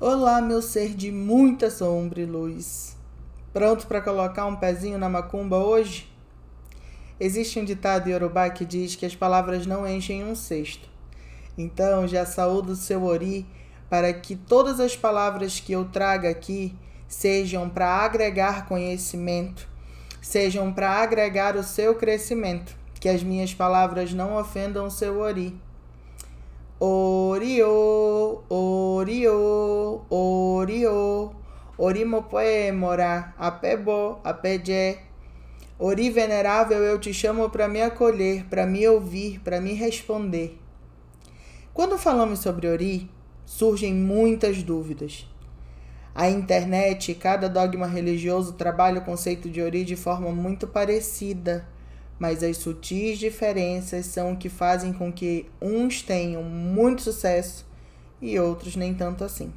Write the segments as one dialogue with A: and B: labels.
A: Olá, meu ser de muita sombra e luz. Pronto para colocar um pezinho na macumba hoje? Existe um ditado iorubá que diz que as palavras não enchem um cesto. Então, já saúdo o seu ori para que todas as palavras que eu traga aqui sejam para agregar conhecimento, sejam para agregar o seu crescimento, que as minhas palavras não ofendam o seu ori. Oriô, oriô, oriô, orimopoe mora, apebo, apedé. Ori venerável, eu te chamo para me acolher, para me ouvir, para me responder. Quando falamos sobre Ori, surgem muitas dúvidas. A internet e cada dogma religioso trabalha o conceito de Ori de forma muito parecida, mas as sutis diferenças são o que fazem com que uns tenham muito sucesso e outros nem tanto assim.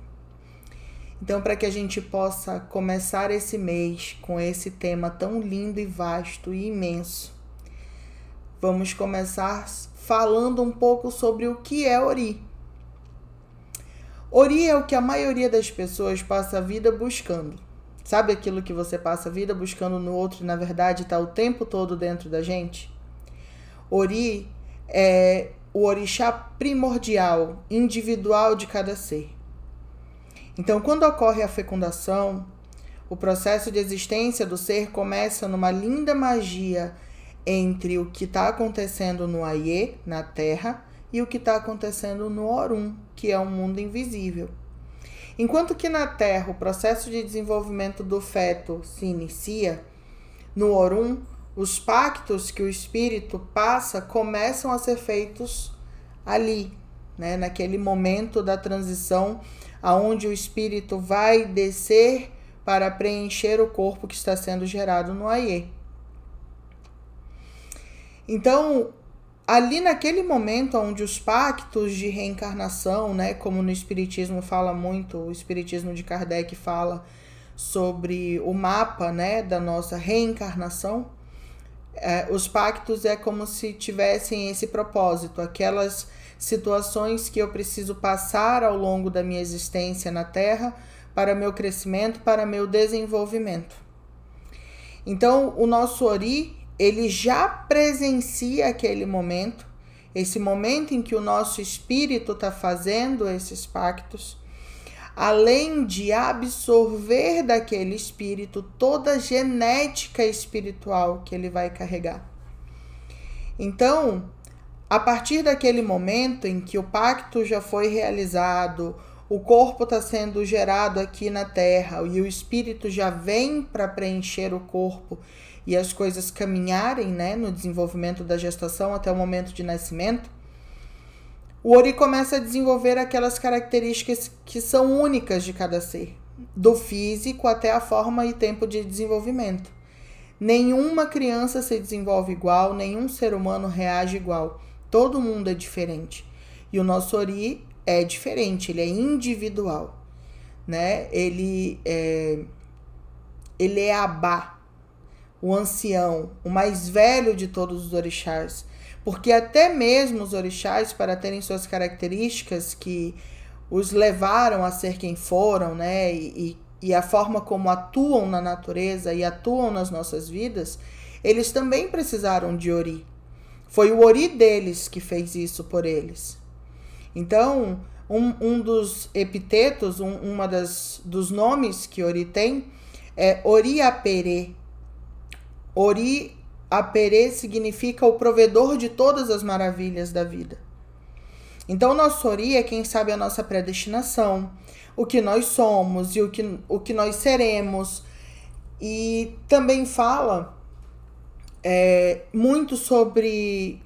A: Então, para que a gente possa começar esse mês com esse tema tão lindo e vasto e imenso, vamos começar falando um pouco sobre o que é Ori. Ori é o que a maioria das pessoas passa a vida buscando. Sabe aquilo que você passa a vida buscando no outro e na verdade está o tempo todo dentro da gente? Ori é o orixá primordial, individual de cada ser. Então, quando ocorre a fecundação, o processo de existência do ser começa numa linda magia entre o que está acontecendo no Aie, na Terra, e o que está acontecendo no Orum, que é um mundo invisível. Enquanto que na Terra o processo de desenvolvimento do feto se inicia, no Orum, os pactos que o espírito passa começam a ser feitos ali, né, naquele momento da transição aonde o espírito vai descer para preencher o corpo que está sendo gerado no Aie. Então, ali naquele momento onde os pactos de reencarnação, né, como no espiritismo fala muito, o espiritismo de Kardec fala sobre o mapa, né, da nossa reencarnação, é, os pactos é como se tivessem esse propósito, aquelas situações que eu preciso passar ao longo da minha existência na Terra para meu crescimento, para meu desenvolvimento. Então, o nosso Ori, ele já presencia aquele momento, esse momento em que o nosso espírito está fazendo esses pactos, além de absorver daquele espírito toda a genética espiritual que ele vai carregar. Então, a partir daquele momento em que o pacto já foi realizado, o corpo está sendo gerado aqui na Terra e o espírito já vem para preencher o corpo e as coisas caminharem né, no desenvolvimento da gestação até o momento de nascimento, o Ori começa a desenvolver aquelas características que são únicas de cada ser, do físico até a forma e tempo de desenvolvimento. Nenhuma criança se desenvolve igual, nenhum ser humano reage igual. Todo mundo é diferente. E o nosso Ori é diferente, ele é individual, né? Ele é ele é Abá, o ancião, o mais velho de todos os orixás, porque até mesmo os orixás para terem suas características que os levaram a ser quem foram, né? E, e a forma como atuam na natureza e atuam nas nossas vidas, eles também precisaram de Ori, foi o Ori deles que fez isso por eles. Então, um, um dos epitetos, um, uma das dos nomes que Ori tem é Ori Apere. Ori Apere significa o provedor de todas as maravilhas da vida. Então, nosso Ori é quem sabe a nossa predestinação, o que nós somos e o que, o que nós seremos. E também fala é, muito sobre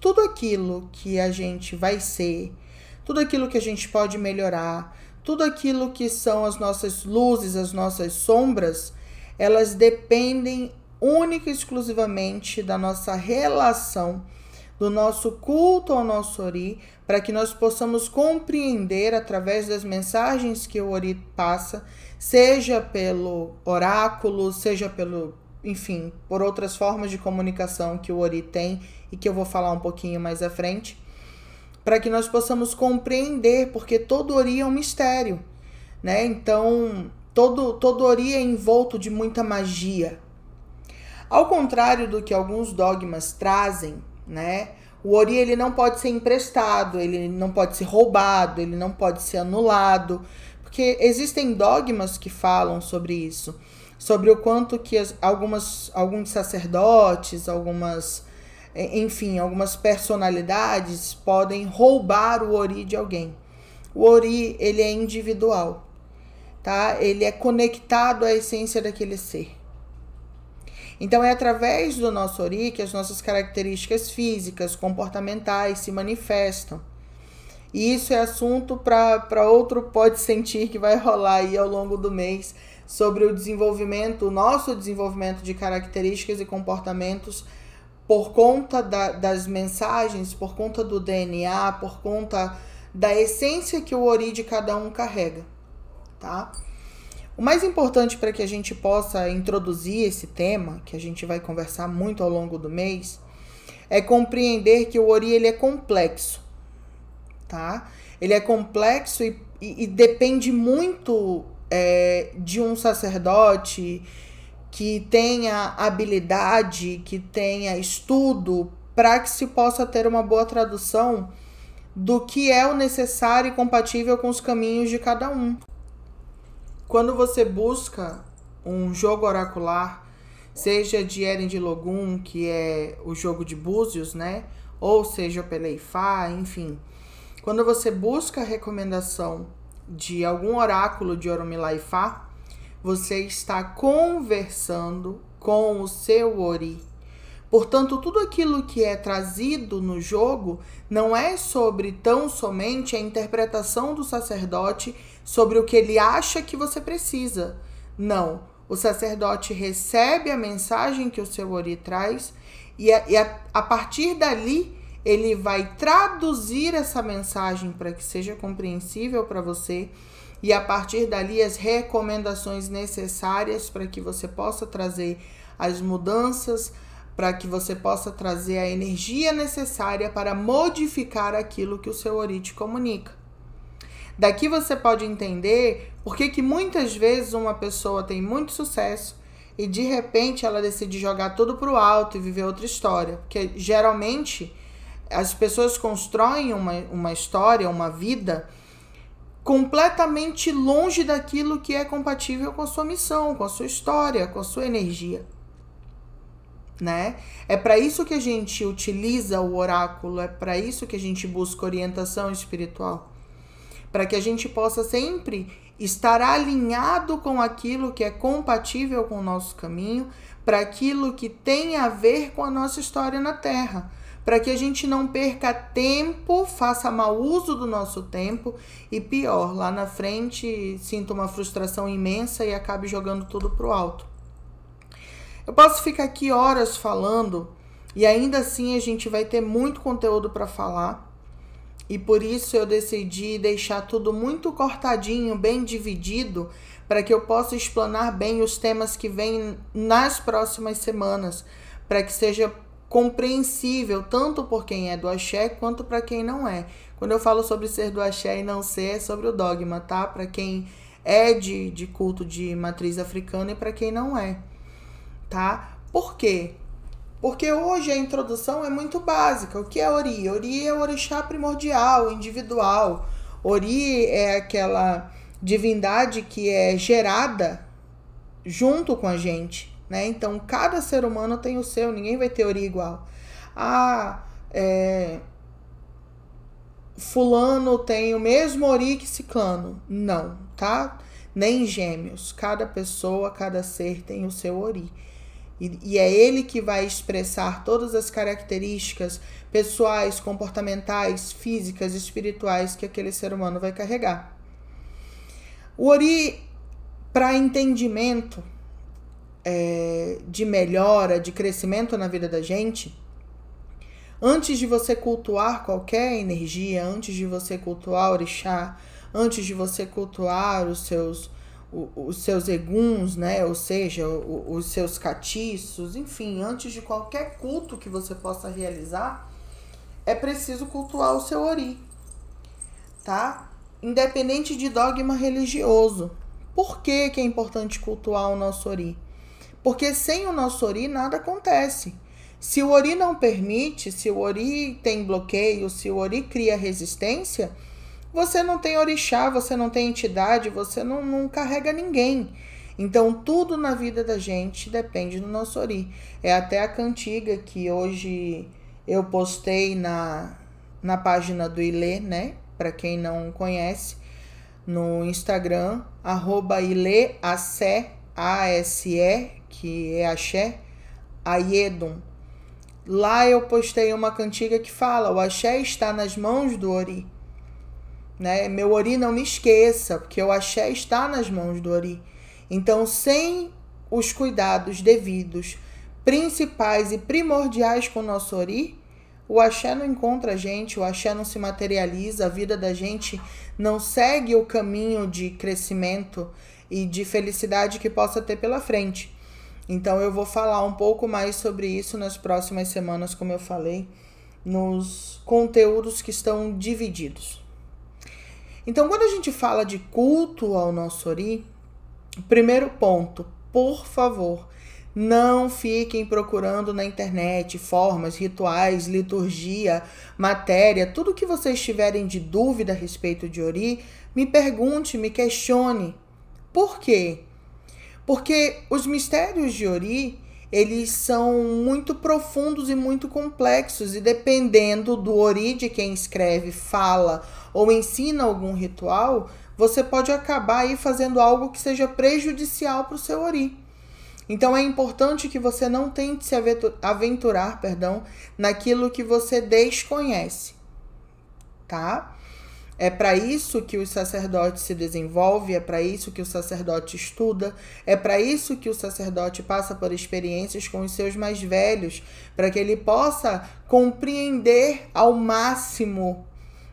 A: tudo aquilo que a gente vai ser, tudo aquilo que a gente pode melhorar, tudo aquilo que são as nossas luzes, as nossas sombras, elas dependem única e exclusivamente da nossa relação, do nosso culto ao nosso Ori, para que nós possamos compreender através das mensagens que o Ori passa, seja pelo oráculo, seja pelo enfim, por outras formas de comunicação que o Ori tem e que eu vou falar um pouquinho mais à frente, para que nós possamos compreender, porque todo Ori é um mistério. né? Então, todo, todo Ori é envolto de muita magia. Ao contrário do que alguns dogmas trazem, né? O Ori ele não pode ser emprestado, ele não pode ser roubado, ele não pode ser anulado, porque existem dogmas que falam sobre isso, sobre o quanto que as, algumas alguns sacerdotes, algumas enfim, algumas personalidades podem roubar o Ori de alguém. O Ori, ele é individual, tá? Ele é conectado à essência daquele ser. Então é através do nosso Ori que as nossas características físicas, comportamentais se manifestam. E isso é assunto para outro pode sentir que vai rolar aí ao longo do mês sobre o desenvolvimento, o nosso desenvolvimento de características e comportamentos por conta da, das mensagens, por conta do DNA, por conta da essência que o Ori de cada um carrega, tá? O mais importante para que a gente possa introduzir esse tema, que a gente vai conversar muito ao longo do mês, é compreender que o Ori ele é complexo, tá? Ele é complexo e, e, e depende muito é, de um sacerdote que tenha habilidade, que tenha estudo, para que se possa ter uma boa tradução do que é o necessário e compatível com os caminhos de cada um. Quando você busca um jogo oracular, seja de Eren de Logum, que é o jogo de Búzios, né? Ou seja, Peleifá, enfim. Quando você busca a recomendação de algum oráculo de Oromilaifá, você está conversando com o seu Ori. Portanto, tudo aquilo que é trazido no jogo não é sobre tão somente a interpretação do sacerdote sobre o que ele acha que você precisa. Não. O sacerdote recebe a mensagem que o seu Ori traz e, a, e a, a partir dali ele vai traduzir essa mensagem para que seja compreensível para você e a partir dali as recomendações necessárias para que você possa trazer as mudanças, para que você possa trazer a energia necessária para modificar aquilo que o seu Ori te comunica. Daqui você pode entender por que, que muitas vezes uma pessoa tem muito sucesso e de repente ela decide jogar tudo para o alto e viver outra história. Porque geralmente as pessoas constroem uma, uma história, uma vida completamente longe daquilo que é compatível com a sua missão, com a sua história, com a sua energia. Né? É para isso que a gente utiliza o oráculo, é para isso que a gente busca orientação espiritual. Para que a gente possa sempre estar alinhado com aquilo que é compatível com o nosso caminho, para aquilo que tem a ver com a nossa história na Terra para que a gente não perca tempo, faça mau uso do nosso tempo e pior, lá na frente sinta uma frustração imensa e acabe jogando tudo pro alto. Eu posso ficar aqui horas falando e ainda assim a gente vai ter muito conteúdo para falar. E por isso eu decidi deixar tudo muito cortadinho, bem dividido, para que eu possa explanar bem os temas que vêm nas próximas semanas, para que seja compreensível tanto por quem é do axé quanto para quem não é. Quando eu falo sobre ser do axé e não ser, é sobre o dogma, tá? Para quem é de, de culto de matriz africana e para quem não é, tá? Por quê? Porque hoje a introdução é muito básica. O que é Ori? Ori é o orixá primordial, individual. Ori é aquela divindade que é gerada junto com a gente né? Então, cada ser humano tem o seu, ninguém vai ter teoria igual. Ah, é, fulano tem o mesmo ori que ciclano. Não, tá? Nem gêmeos. Cada pessoa, cada ser tem o seu ori. E, e é ele que vai expressar todas as características pessoais, comportamentais, físicas, espirituais que aquele ser humano vai carregar. O ori, para entendimento, é, de melhora, de crescimento na vida da gente, antes de você cultuar qualquer energia, antes de você cultuar o orixá, antes de você cultuar os seus os seus eguns, né? Ou seja, os seus catiços, enfim, antes de qualquer culto que você possa realizar, é preciso cultuar o seu ori, tá? independente de dogma religioso. Por que, que é importante cultuar o nosso Ori? Porque sem o nosso Ori nada acontece. Se o Ori não permite, se o Ori tem bloqueio, se o Ori cria resistência, você não tem orixá, você não tem entidade, você não, não carrega ninguém. Então, tudo na vida da gente depende do nosso Ori. É até a cantiga que hoje eu postei na, na página do Ilê, né? Para quem não conhece, no Instagram, arroba Ilê A-S-E, que é Axé, Ayedum. Lá eu postei uma cantiga que fala: o Axé está nas mãos do Ori. Né? Meu Ori não me esqueça, porque o Axé está nas mãos do Ori. Então, sem os cuidados devidos, principais e primordiais com o nosso Ori, o axé não encontra a gente, o axé não se materializa, a vida da gente não segue o caminho de crescimento e de felicidade que possa ter pela frente. Então eu vou falar um pouco mais sobre isso nas próximas semanas, como eu falei, nos conteúdos que estão divididos. Então, quando a gente fala de culto ao nosso Ori, Primeiro ponto, por favor, não fiquem procurando na internet formas, rituais, liturgia, matéria, tudo que vocês tiverem de dúvida a respeito de Ori, me pergunte, me questione. Por quê? Porque os mistérios de Ori, eles são muito profundos e muito complexos e dependendo do Ori de quem escreve, fala ou ensina algum ritual, você pode acabar aí fazendo algo que seja prejudicial para o seu ori. Então é importante que você não tente se aventurar, perdão, naquilo que você desconhece, tá? É para isso que o sacerdote se desenvolve, é para isso que o sacerdote estuda, é para isso que o sacerdote passa por experiências com os seus mais velhos, para que ele possa compreender ao máximo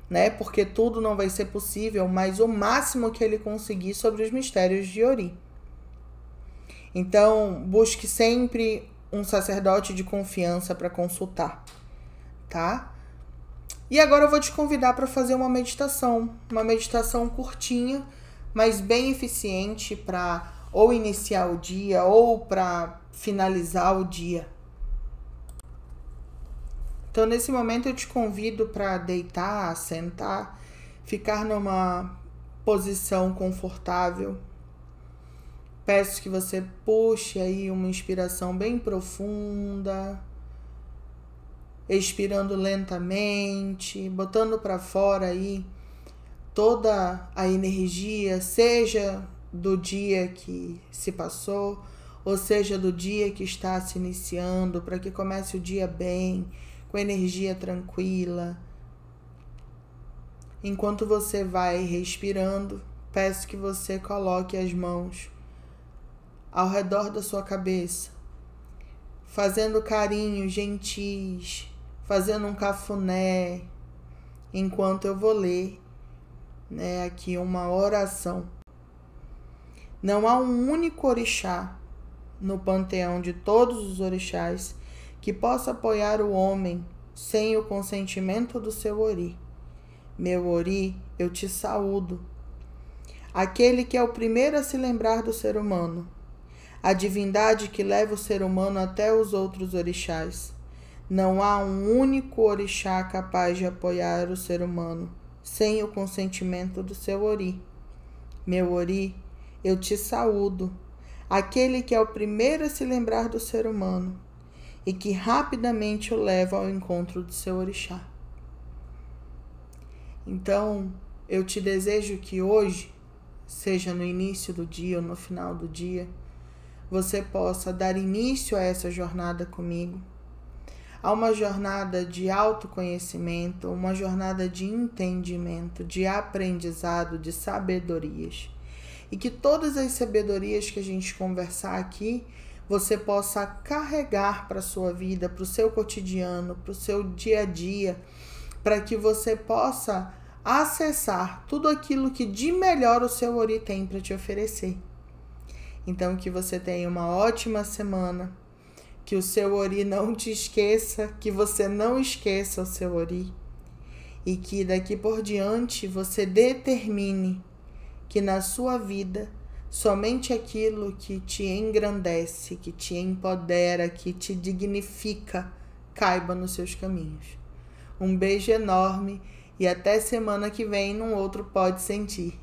A: né? Porque tudo não vai ser possível, mas o máximo que ele conseguir sobre os mistérios de Ori. Então, busque sempre um sacerdote de confiança para consultar, tá? E agora eu vou te convidar para fazer uma meditação, uma meditação curtinha, mas bem eficiente para ou iniciar o dia ou para finalizar o dia. Então, nesse momento, eu te convido para deitar, sentar, ficar numa posição confortável. Peço que você puxe aí uma inspiração bem profunda, expirando lentamente, botando para fora aí toda a energia, seja do dia que se passou, ou seja do dia que está se iniciando, para que comece o dia bem com energia tranquila. Enquanto você vai respirando, peço que você coloque as mãos ao redor da sua cabeça, fazendo carinhos gentis, fazendo um cafuné, enquanto eu vou ler né, aqui uma oração. Não há um único orixá no panteão de todos os orixás que possa apoiar o homem sem o consentimento do seu Ori. Meu Ori, eu te saúdo. Aquele que é o primeiro a se lembrar do ser humano, a divindade que leva o ser humano até os outros orixás. Não há um único orixá capaz de apoiar o ser humano sem o consentimento do seu Ori. Meu Ori, eu te saúdo, aquele que é o primeiro a se lembrar do ser humano, e que rapidamente o leva ao encontro de seu orixá. Então, eu te desejo que hoje, seja no início do dia ou no final do dia, você possa dar início a essa jornada comigo, a uma jornada de autoconhecimento, uma jornada de entendimento, de aprendizado, de sabedorias. E que todas as sabedorias que a gente conversar aqui você possa carregar para a sua vida, para o seu cotidiano, para o seu dia a dia, para que você possa acessar tudo aquilo que de melhor o seu Ori tem para te oferecer. Então, que você tenha uma ótima semana, que o seu Ori não te esqueça, que você não esqueça o seu Ori e que daqui por diante você determine que na sua vida somente aquilo que te engrandece, que te empodera, que te dignifica, caiba nos seus caminhos. Um beijo enorme e até semana que vem num outro Pode Sentir.